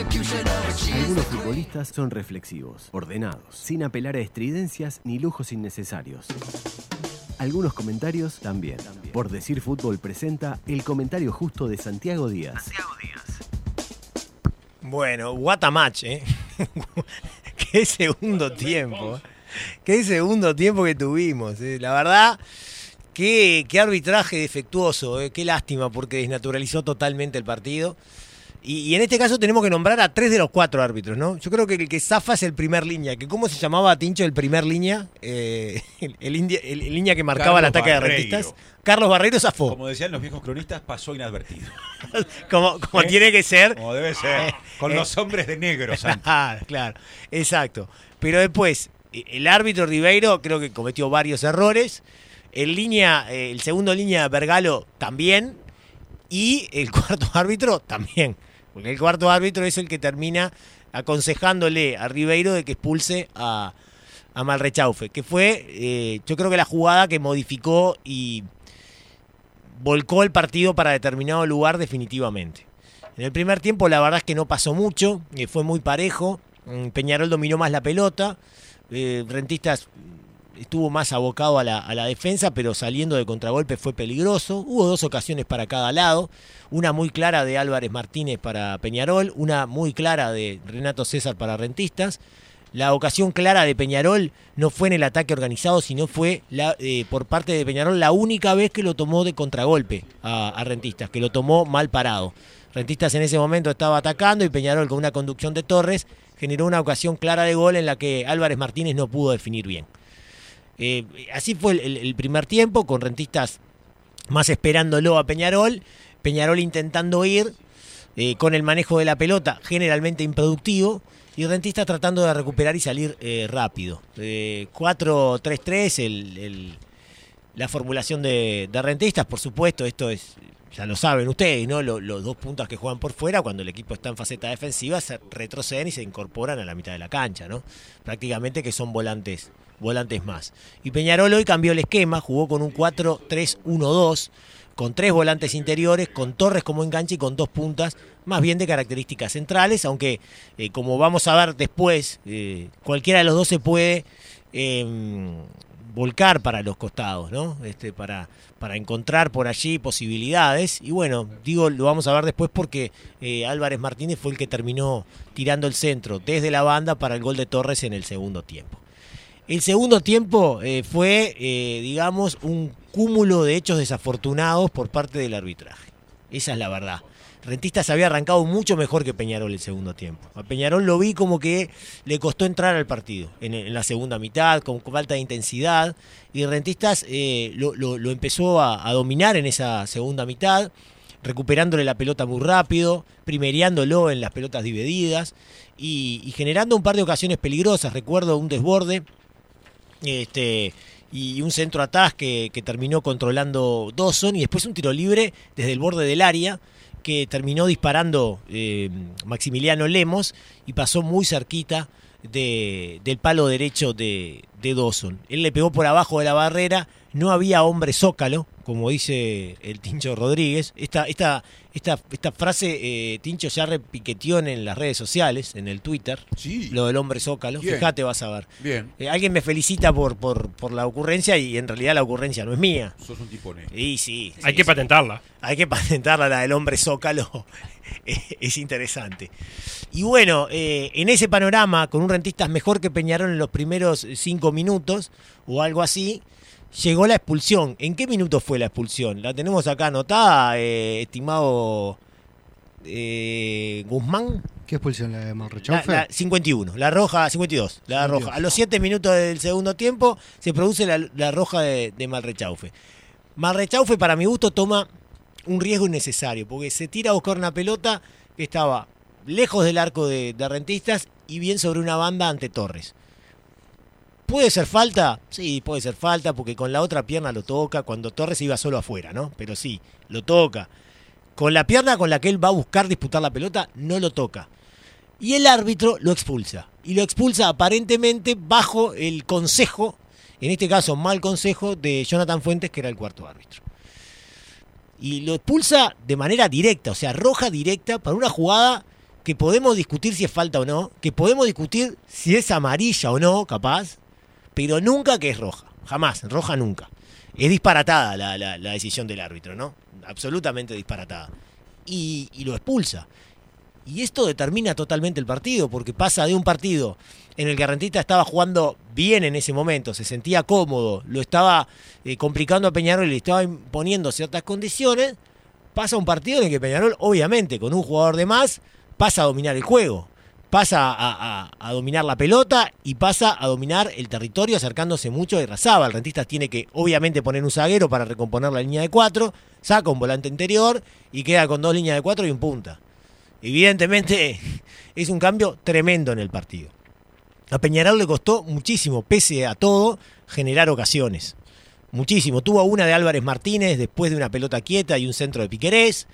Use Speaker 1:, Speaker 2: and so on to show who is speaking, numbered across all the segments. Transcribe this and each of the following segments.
Speaker 1: Algunos futbolistas son reflexivos, ordenados, sin apelar a estridencias ni lujos innecesarios. Algunos comentarios también. Por decir fútbol presenta el comentario justo de Santiago Díaz.
Speaker 2: Bueno, what a match, ¿eh? Qué segundo tiempo. Qué segundo tiempo que tuvimos. ¿eh? La verdad, qué, qué arbitraje defectuoso. ¿eh? Qué lástima porque desnaturalizó totalmente el partido. Y, y en este caso tenemos que nombrar a tres de los cuatro árbitros, ¿no? Yo creo que el que zafa es el primer línea. Que ¿Cómo se llamaba Tincho el primer línea? Eh, el, el india- el- el línea que marcaba el
Speaker 3: Carlos
Speaker 2: ataque de rentistas. Carlos Barreiro zafó.
Speaker 3: Como decían los viejos cronistas, pasó inadvertido.
Speaker 2: Como, como
Speaker 3: ¿Eh?
Speaker 2: tiene que ser.
Speaker 3: Como debe ser. Con
Speaker 2: Eh,
Speaker 3: los hombres de negro.
Speaker 2: Claro, claro, exacto. Pero después, eh, el árbitro Ribeiro creo que cometió varios errores. El línea, eh, el segundo línea Vergalo también. Y el cuarto árbitro también. El cuarto árbitro es el que termina aconsejándole a Ribeiro de que expulse a, a Malrechaufe. Que fue, eh, yo creo que la jugada que modificó y volcó el partido para determinado lugar definitivamente. En el primer tiempo la verdad es que no pasó mucho, eh, fue muy parejo, mm, Peñarol dominó más la pelota, eh, Rentistas estuvo más abocado a la, a la defensa, pero saliendo de contragolpe fue peligroso, hubo dos ocasiones para cada lado, una muy clara de Álvarez Martínez para Peñarol, una muy clara de Renato César para Rentistas. La ocasión clara de Peñarol no fue en el ataque organizado, sino fue la, eh, por parte de Peñarol la única vez que lo tomó de contragolpe a, a Rentistas, que lo tomó mal parado. Rentistas en ese momento estaba atacando y Peñarol con una conducción de Torres generó una ocasión clara de gol en la que Álvarez Martínez no pudo definir bien. Eh, así fue el, primer tiempo, con Rentistas más esperándolo a Peñarol, Peñarol intentando ir eh, con el manejo de la pelota, generalmente improductivo, y Rentistas tratando de recuperar y salir eh, rápido. Eh, 4-3-3, el- el- la formulación de, de Rentistas, por supuesto, esto es, ya lo saben ustedes, ¿no? Lo- los dos puntos que juegan por fuera, cuando el equipo está en faceta defensiva, se retroceden y se incorporan a la mitad de la cancha, ¿no? Prácticamente que son volantes, volantes más. Y Peñarol hoy cambió el esquema, jugó con un 4-3-1-2, con tres volantes interiores, con Torres como enganche y con dos puntas, más bien de características centrales, aunque eh, como vamos a ver después, eh, cualquiera de los dos se puede eh, volcar para los costados, ¿no? Este, para, para encontrar por allí posibilidades. Y bueno, digo, lo vamos a ver después porque eh, Álvarez Martínez fue el que terminó tirando el centro desde la banda para el gol de Torres en el segundo tiempo. El segundo tiempo eh, fue, eh, digamos, un cúmulo de hechos desafortunados por parte del arbitraje. Esa es la verdad. Rentistas había arrancado mucho mejor que Peñarol el segundo tiempo. A Peñarol lo vi como que le costó entrar al partido en, la segunda mitad, con falta de intensidad. Y Rentistas eh, lo, empezó a, dominar en esa segunda mitad, recuperándole la pelota muy rápido, primeriándolo en las pelotas divididas y, y generando un par de ocasiones peligrosas. Recuerdo un desborde este, y un centro atrás que, que terminó controlando Dawson y después un tiro libre desde el borde del área que terminó disparando eh, Maximiliano Lemos y pasó muy cerquita de- del palo derecho de, de Dawson. Él le pegó por abajo de la barrera, no había hombre zócalo, como dice el Tincho Rodríguez. Esta, esta, esta, esta frase eh, Tincho ya repiqueteó en las redes sociales, en el Twitter,
Speaker 3: Sí.
Speaker 2: lo del hombre zócalo.
Speaker 3: Bien.
Speaker 2: Fíjate, vas a ver.
Speaker 3: Bien.
Speaker 2: Eh, alguien me felicita por, por, por la ocurrencia y en realidad la ocurrencia no es mía.
Speaker 3: Sos un tipo honesto.
Speaker 2: Y sí,
Speaker 4: Hay
Speaker 2: sí,
Speaker 4: que
Speaker 2: sí.
Speaker 4: patentarla.
Speaker 2: Hay que patentarla, la del hombre zócalo. es interesante. Y bueno, eh, en ese panorama, con un rentistas mejor que Peñarol en los primeros cinco minutos o algo así, llegó la expulsión. ¿En qué minuto fue la expulsión? La tenemos acá anotada, eh, estimado eh, Guzmán.
Speaker 5: ¿Qué expulsión la de
Speaker 2: La, la 51, la roja, 52, la
Speaker 5: 52.
Speaker 2: roja. A los 7 minutos del segundo tiempo se produce la, la roja de, de Malrechaufe. Malrechaufe, para mi gusto, toma un riesgo innecesario, porque se tira a buscar una pelota que estaba lejos del arco de, de Rentistas y bien sobre una banda ante Torres. ¿Puede ser falta? Sí, puede ser falta, porque con la otra pierna lo toca, cuando Torres iba solo afuera, ¿no? Pero sí, lo toca. Con la pierna con la que él va a buscar disputar la pelota, no lo toca. Y el árbitro lo expulsa. Y lo expulsa aparentemente bajo el consejo, en este caso mal consejo, de Jonathan Fuentes, que era el cuarto árbitro. Y lo expulsa de manera directa, o sea, roja directa para una jugada que podemos discutir si es falta o no, que podemos discutir si es amarilla o no, capaz, pero nunca que es roja. Jamás, roja nunca. Es disparatada la, la- decisión del árbitro, ¿no? Absolutamente disparatada. Y, lo expulsa. Y esto determina totalmente el partido, porque pasa de un partido en el que Rentista estaba jugando bien en ese momento, se sentía cómodo, lo estaba eh, complicando a Peñarol y le estaba imponiendo ciertas condiciones, pasa un partido en el que Peñarol, obviamente, con un jugador de más, pasa a dominar el juego, pasa a, a- a dominar la pelota y pasa a dominar el territorio acercándose mucho de Razaba. El Rentistas tiene que, obviamente, poner un zaguero para recomponer la línea de cuatro, saca un volante interior y queda con dos líneas de cuatro y un punta. Evidentemente es un cambio tremendo en el partido. A Peñarol le costó muchísimo, pese a todo, generar ocasiones. Muchísimo. Tuvo una de Álvarez Martínez después de una pelota quieta y un centro de Piquerés.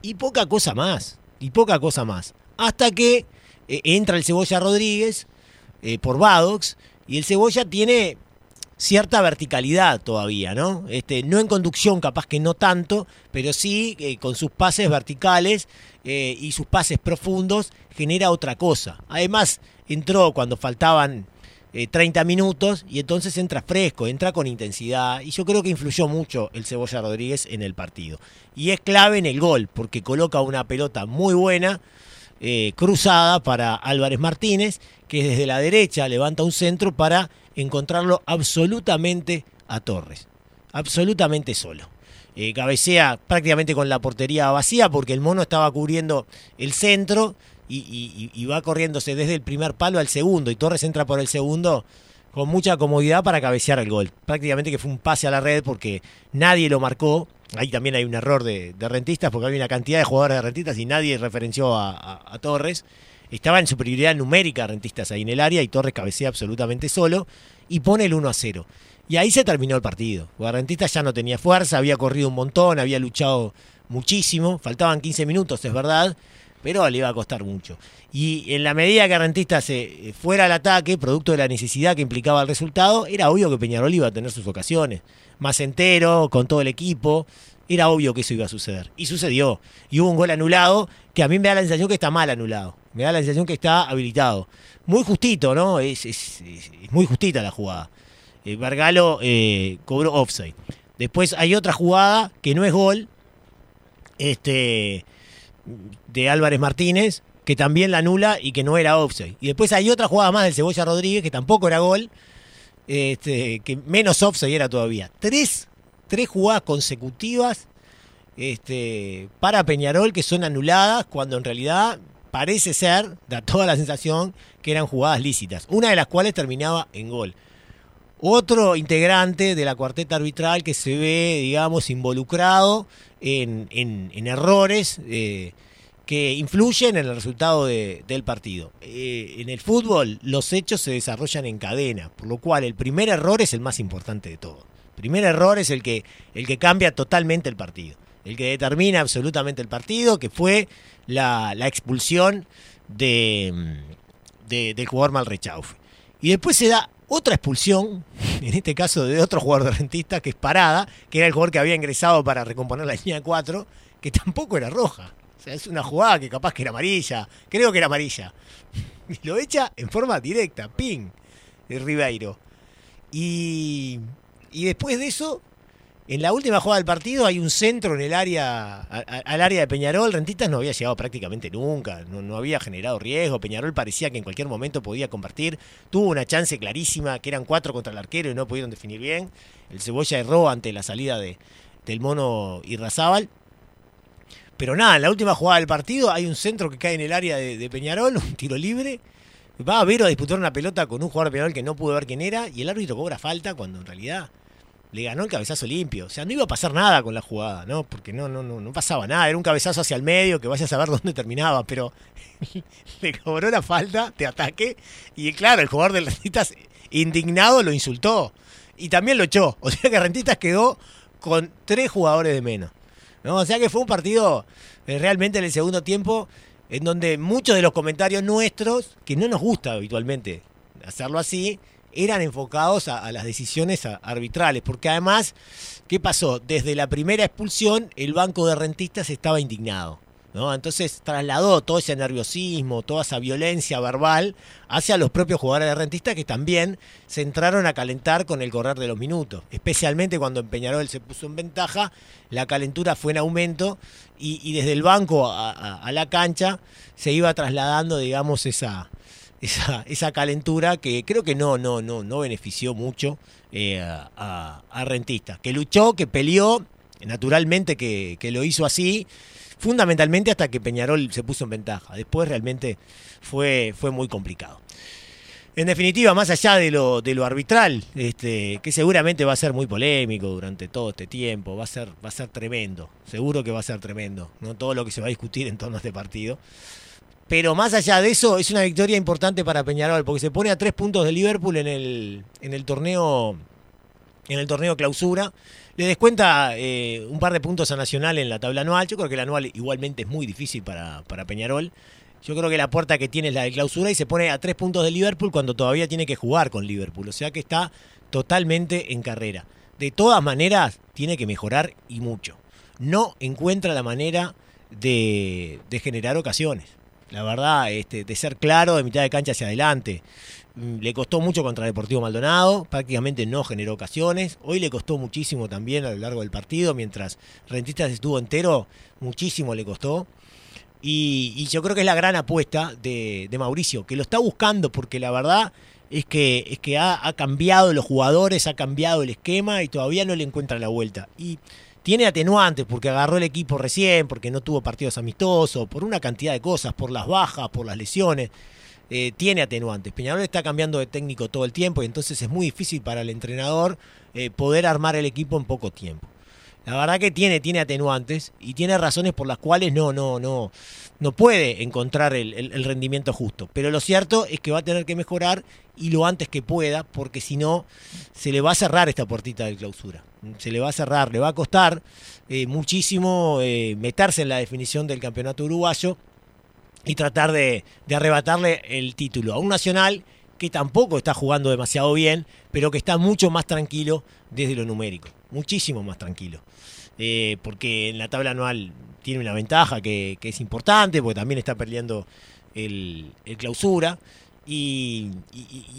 Speaker 2: Y poca cosa más. Y poca cosa más. Hasta que eh, entra el Cebolla Rodríguez eh, por Badox. Y el Cebolla tiene cierta verticalidad todavía, ¿no? Este, no en conducción, capaz que no tanto, pero sí eh, con sus pases verticales y sus pases profundos genera otra cosa. Además, entró cuando faltaban eh, 30 minutos y entonces entra fresco, entra con intensidad y yo creo que influyó mucho el Cebolla Rodríguez en el partido. Y es clave en el gol, porque coloca una pelota muy buena, eh, cruzada para Álvarez Martínez, que desde la derecha levanta un centro para encontrarlo absolutamente a Torres. Absolutamente solo. Eh, cabecea prácticamente con la portería vacía porque el mono estaba cubriendo el centro y, y- y va corriéndose desde el primer palo al segundo y Torres entra por el segundo con mucha comodidad para cabecear el gol. Prácticamente que fue un pase a la red porque nadie lo marcó. Ahí también hay un error de, de rentistas porque había una cantidad de jugadores de rentistas y nadie referenció a, a- a Torres. Estaba en superioridad numérica rentistas ahí en el área y Torres cabecea absolutamente solo y pone el 1 a 0. Y ahí se terminó el partido. Rentistas ya no tenía fuerza, había corrido un montón, había luchado muchísimo. Faltaban 15 minutos, es verdad, pero le iba a costar mucho. Y en la medida que Rentistas se fuera al ataque, producto de la necesidad que implicaba el resultado, era obvio que Peñarol iba a tener sus ocasiones. Más entero, con todo el equipo. Era obvio que eso iba a suceder. Y sucedió. Y hubo un gol anulado que a mí me da la sensación que está mal anulado. Me da la sensación que está habilitado. Muy justito, ¿no? Es, es- muy justita la jugada. Eh, eh, cobró offside. Después hay otra jugada que no es gol. Este de Álvarez Martínez, que también la anula y que no era offside. Y después hay otra jugada más del Cebolla Rodríguez, que tampoco era gol, este, que menos offside era todavía. Tres, tres jugadas consecutivas este, para Peñarol que son anuladas cuando en realidad parece ser, da toda la sensación, que eran jugadas lícitas. Una de las cuales terminaba en gol. Otro integrante de la cuarteta arbitral que se ve, digamos, involucrado en, en- errores eh, que influyen en el resultado de- del partido. Eh, en el fútbol los hechos se desarrollan en cadena, por lo cual el primer error es el más importante de todo. El primer error es el que, el que cambia totalmente el partido, el que determina absolutamente el partido, que fue la, la expulsión de- del jugador Malrechaufe. Y después se da otra expulsión, en este caso de otro jugador de rentista, que es Parada, que era el jugador que había ingresado para recomponer la línea de 4, que tampoco era roja. O sea, es una jugada que capaz que era amarilla, creo que era amarilla. Y lo echa en forma directa, ping, de Ribeiro. Y, y después de eso, en la última jugada del partido hay un centro en el área, al área de Peñarol. Rentistas no había llegado prácticamente nunca, no, había generado riesgo. Peñarol parecía que en cualquier momento podía convertir. Tuvo una chance clarísima, que eran cuatro contra el arquero y no pudieron definir bien. El Cebolla erró ante la salida de, del mono Irrazábal. Pero nada, en la última jugada del partido hay un centro que cae en el área de, de Peñarol, un tiro libre. Va a Vero a disputar una pelota con un jugador de Peñarol que no pudo ver quién era y el árbitro cobra falta cuando en realidad le ganó el cabezazo limpio. O sea, no iba a pasar nada con la jugada, ¿no? Porque no, no, no, no pasaba nada. Era un cabezazo hacia el medio que vaya a saber dónde terminaba, pero le cobró la falta de ataque y claro, el jugador del Rentistas indignado lo insultó y también lo echó. O sea que Rentistas quedó con tres jugadores de menos. ¿no? O sea que fue un partido eh, realmente en el segundo tiempo en donde muchos de los comentarios nuestros, que no nos gusta habitualmente hacerlo así, eran enfocados a, las decisiones arbitrales. Porque además, ¿qué pasó? Desde la primera expulsión, el banco de rentistas estaba indignado. ¿no? Entonces trasladó todo ese nerviosismo, toda esa violencia verbal hacia los propios jugadores de Rentistas que también se entraron a calentar con el correr de los minutos. Especialmente cuando Peñarol se puso en ventaja, la calentura fue en aumento y, desde el banco a la cancha se iba trasladando, digamos, esa, esa, esa calentura que creo que no, no, no, no benefició mucho eh, a, a- Rentistas. Que luchó, que peleó, naturalmente que, que lo hizo así, fundamentalmente hasta que Peñarol se puso en ventaja. Después realmente fue, fue muy complicado. En definitiva, más allá de lo, de lo arbitral, este, que seguramente va a ser muy polémico durante todo este tiempo, va a ser, va a ser tremendo, seguro que va a ser tremendo, ¿no? todo lo que se va a discutir en torno a este partido. Pero más allá de eso, es una victoria importante para Peñarol, porque se pone a tres puntos de Liverpool en el, en el torneo en el torneo clausura. Le descuenta eh, un par de puntos a Nacional en la tabla anual. Yo creo que la anual igualmente es muy difícil para, para Peñarol. Yo creo que la puerta que tiene es la de clausura y se pone a tres puntos de Liverpool cuando todavía tiene que jugar con Liverpool. O sea que está totalmente en carrera. De todas maneras, tiene que mejorar y mucho. No encuentra la manera de, de generar ocasiones. La verdad, este, de ser claro de mitad de cancha hacia adelante. Mm, Le costó mucho contra Deportivo Maldonado, prácticamente no generó ocasiones. Hoy le costó muchísimo también a lo largo del partido, mientras Rentistas estuvo entero, muchísimo le costó. Y, yo creo que es la gran apuesta de, de Mauricio, que lo está buscando porque la verdad es que, es que ha, ha cambiado los jugadores, ha cambiado el esquema y todavía no le encuentra la vuelta. Y tiene atenuantes porque agarró el equipo recién, porque no tuvo partidos amistosos, por una cantidad de cosas, por las bajas, por las lesiones. Eh, tiene atenuantes. Peñarol está cambiando de técnico todo el tiempo y entonces es muy difícil para el entrenador eh, poder armar el equipo en poco tiempo. La verdad que tiene, tiene atenuantes y tiene razones por las cuales no, no, no, no puede encontrar el, rendimiento justo. Pero lo cierto es que va a tener que mejorar y lo antes que pueda, porque si no, se le va a cerrar esta puertita de clausura. Se le va a cerrar, le va a costar eh, muchísimo eh, meterse en la definición del campeonato uruguayo y tratar de, de arrebatarle el título a un Nacional que tampoco está jugando demasiado bien, pero que está mucho más tranquilo desde lo numérico, muchísimo más tranquilo. Eh, porque en la tabla anual tiene una ventaja que, es importante, porque también está perdiendo el, clausura y,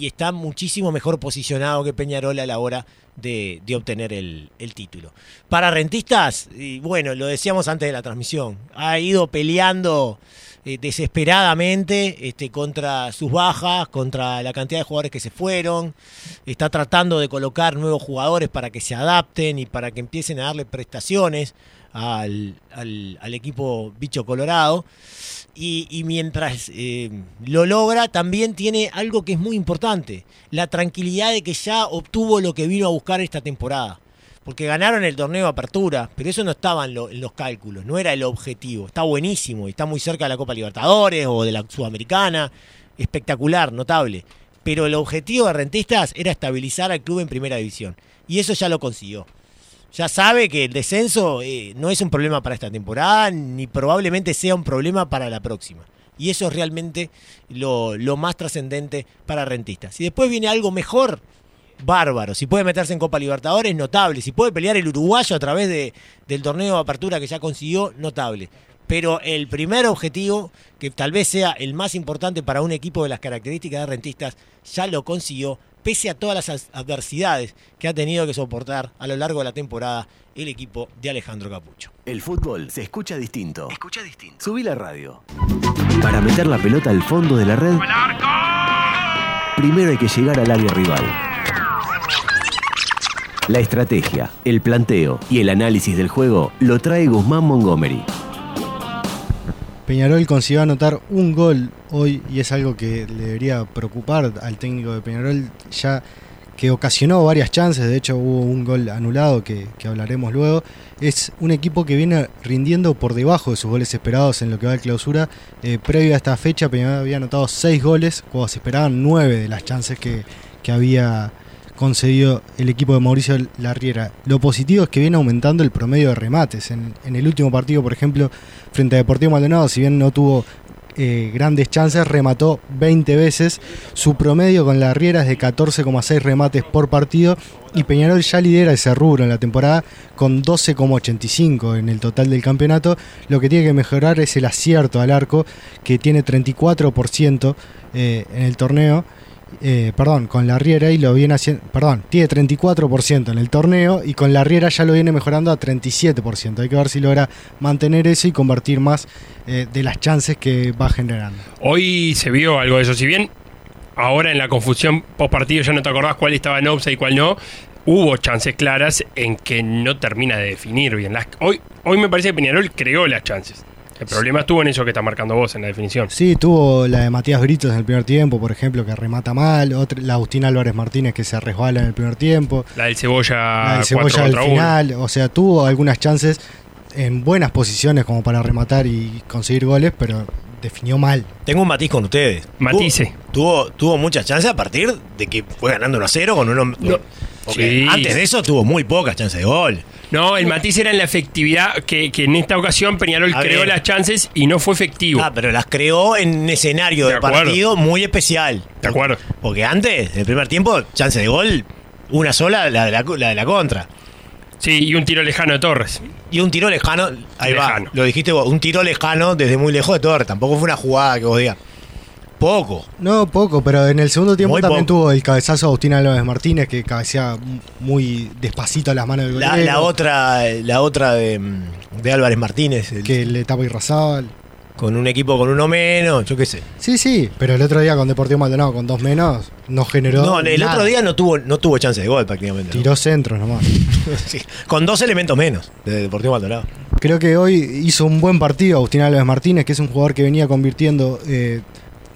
Speaker 2: está muchísimo mejor posicionado que Peñarol a la hora de, obtener el, título. Para rentistas, bueno, lo decíamos antes de la transmisión, ha ido peleando eh, desesperadamente este, contra sus bajas, contra la cantidad de jugadores que se fueron, está tratando de colocar nuevos jugadores para que se adapten y para que empiecen a darle prestaciones al, al- equipo bicho colorado. Y, y mientras eh, lo logra, también tiene algo que es muy importante, la tranquilidad de que ya obtuvo lo que vino a buscar esta temporada. Porque ganaron el torneo de apertura, pero eso no estaba en, lo- en los cálculos, no era el objetivo. Está buenísimo y está muy cerca de la Copa Libertadores o de la Sudamericana. Espectacular, notable. Pero el objetivo de Rentistas era estabilizar al club en primera división. Y eso ya lo consiguió. Ya sabe que el descenso eh, no es un problema para esta temporada, ni probablemente sea un problema para la próxima. Y eso es realmente lo, lo más trascendente para Rentistas. Si después viene algo mejor, bárbaro. Si puede meterse en Copa Libertadores, notable. Si puede pelear el uruguayo a través de, del torneo de apertura que ya consiguió, notable. Pero el primer objetivo, que tal vez sea el más importante para un equipo de las características de rentistas, ya lo consiguió, pese a todas las as- adversidades que ha tenido que soportar a lo largo de la temporada el equipo de Alejandro Capucho.
Speaker 1: El fútbol se escucha distinto. Escucha distinto. Subí la radio. Para meter la pelota al fondo de la red, primero hay que llegar al área rival. La estrategia, el planteo y el análisis del juego lo trae Guzmán Montgomery.
Speaker 4: Peñarol consiguió anotar un gol hoy y es algo que le debería preocupar al técnico de Peñarol, ya que ocasionó varias chances, de hecho hubo un gol anulado que, hablaremos luego. Es un equipo que viene rindiendo por debajo de sus goles esperados en lo que va de clausura. Eh, previo a esta fecha, Peñarol había anotado 6 goles, cuando se esperaban 9 de las chances que, que había concedido el equipo de Mauricio Larriera. Lo positivo es que viene aumentando el promedio de remates. En, el último partido, por ejemplo, frente a Deportivo Maldonado, si bien no tuvo eh, grandes chances, remató 20 veces. Su promedio con la Riera es de 14,6 remates por partido. Y Peñarol ya lidera ese rubro en la temporada con 12,85 en el total del campeonato. Lo que tiene que mejorar es el acierto al arco, que tiene 34% eh, en el torneo. Eh, perdón, con la Riera y lo viene haciendo, perdón, tiene 34% en el torneo y con la Riera ya lo viene mejorando a 37%. Hay que ver si logra mantener eso y convertir más eh, de las chances que va generando.
Speaker 5: Hoy se vio algo de eso. Si bien ahora en la confusión post partido ya no te acordás cuál estaba en offside y cuál no, hubo chances claras en que no termina de definir bien. Hoy, hoy me parece que Peñarol creó las chances. El problema estuvo en eso que está marcando vos en la definición.
Speaker 4: Sí, tuvo la de Matías Britos en el primer tiempo, por ejemplo, que remata mal. Otra, la Agustín Álvarez Martínez que se resbala en el primer tiempo.
Speaker 5: La del Cebolla,
Speaker 4: La del Cebolla al final. O sea, tuvo algunas chances en buenas posiciones como para rematar y conseguir goles, pero definió mal.
Speaker 2: Tengo un matiz con ustedes.
Speaker 5: Matice.
Speaker 2: Tuvo, tuvo, tuvo muchas chances a partir de que fue ganando 1 a 0 con uno.
Speaker 5: Sí.
Speaker 2: Antes de eso tuvo muy pocas chances de gol.
Speaker 5: No, el matiz era en la efectividad, que, que en esta ocasión Peñarol
Speaker 2: A
Speaker 5: creó
Speaker 2: ver.
Speaker 5: las chances y no fue efectivo.
Speaker 2: Ah, pero las creó en un escenario
Speaker 5: De
Speaker 2: de,
Speaker 5: acuerdo.
Speaker 2: partido muy especial.
Speaker 5: De acuerdo.
Speaker 2: Porque antes, en el primer tiempo, chance de gol, una sola, la de la, la de la contra.
Speaker 5: Sí, y un tiro lejano de Torres.
Speaker 2: Y un tiro lejano, ahí
Speaker 5: Lejano.
Speaker 2: va, lo dijiste vos, un tiro lejano desde muy lejos de Torres. Tampoco fue una jugada que vos digas. Poco.
Speaker 4: No, poco, pero en el segundo tiempo
Speaker 2: Muy
Speaker 4: también
Speaker 2: poco.
Speaker 4: tuvo el cabezazo de Agustín Álvarez Martínez que cabecea muy despacito a las manos del
Speaker 2: La,
Speaker 4: golero,
Speaker 2: la otra, la otra de, de Álvarez Martínez, el-
Speaker 4: que le tapa Irrazabal.
Speaker 2: con un equipo con uno menos, yo qué sé.
Speaker 4: Sí, sí, pero el otro día con Deportivo Maldonado con dos menos no generó
Speaker 2: No, el
Speaker 4: nada.
Speaker 2: otro día no tuvo, no tuvo chance de gol prácticamente. ¿no?
Speaker 4: tiró centros nomás.
Speaker 2: Sí, con dos elementos menos de Deportivo Maldonado.
Speaker 4: Creo que hoy hizo un buen partido Agustín Álvarez Martínez, que es un jugador que venía convirtiendo eh,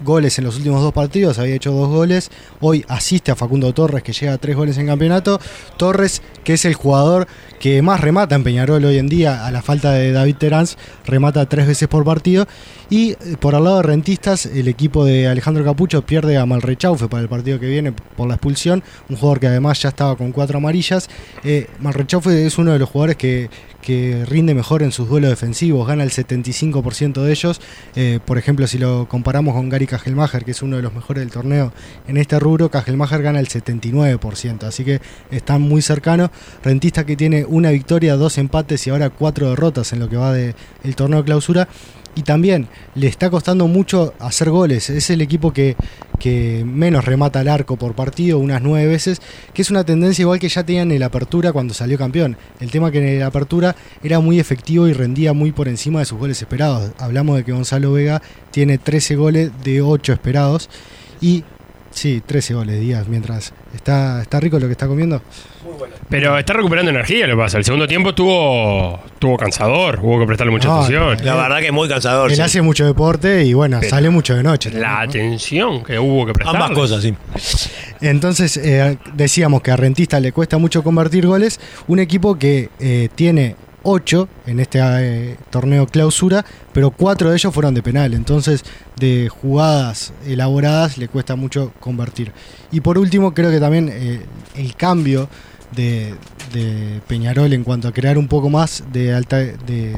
Speaker 4: goles en los últimos dos partidos, había hecho dos goles. Hoy asiste a Facundo Torres, que llega a tres goles en campeonato. Torres, que es el jugador que más remata en Peñarol hoy en día, a la falta de David Terán, remata tres veces por partido. Y eh, por el lado de rentistas, el equipo de Alejandro Capucho pierde a Malrechaufe para el partido que viene por la expulsión. Un jugador que además ya estaba con cuatro amarillas. Eh, Malrechaufe es uno de los jugadores que, que rinde mejor en sus duelos defensivos, gana el 75% de ellos. Eh, por ejemplo, si lo comparamos con Gary Kajelmacher, que es uno de los mejores del torneo en este rubro, Kajelmacher gana el 79%, así que están muy cercanos. Rentista que tiene una victoria, dos empates y ahora cuatro derrotas en lo que va del torneo de clausura. Y también le está costando mucho hacer goles. Es el equipo que, que menos remata al arco por partido, unas nueve veces, que es una tendencia igual que ya tenían en la apertura cuando salió campeón. El tema que en la apertura era muy efectivo y rendía muy por encima de sus goles esperados. Hablamos de que Gonzalo Vega tiene 13 goles de 8 esperados y sí, 13 goles días, mientras está, está rico lo que está comiendo.
Speaker 5: Pero está recuperando energía, lo que pasa. El segundo tiempo estuvo, estuvo cansador, hubo que prestarle mucha
Speaker 4: No,
Speaker 5: atención.
Speaker 2: La verdad que es muy cansador.
Speaker 4: Él
Speaker 2: sí.
Speaker 4: hace mucho deporte y bueno,
Speaker 5: Pero
Speaker 4: sale mucho de noche.
Speaker 5: La
Speaker 4: también, ¿no?
Speaker 5: atención que hubo que prestarle.
Speaker 2: Ambas cosas, sí.
Speaker 4: Entonces eh, decíamos que a Rentista le cuesta mucho convertir goles. Un equipo que eh, tiene 8 en este eh, torneo clausura, pero 4 de ellos fueron de penal. Entonces de jugadas elaboradas le cuesta mucho convertir. Y por último creo que también eh, el cambio de, Peñarol en cuanto a crear un poco más de alta... De,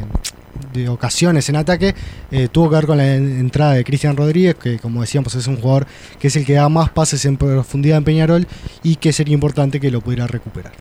Speaker 4: ocasiones en ataque eh, tuvo que ver con la en- entrada de Cristian Rodríguez, que como decíamos es un jugador que es el que da más pases en profundidad en Peñarol y que sería importante que lo pudiera recuperar.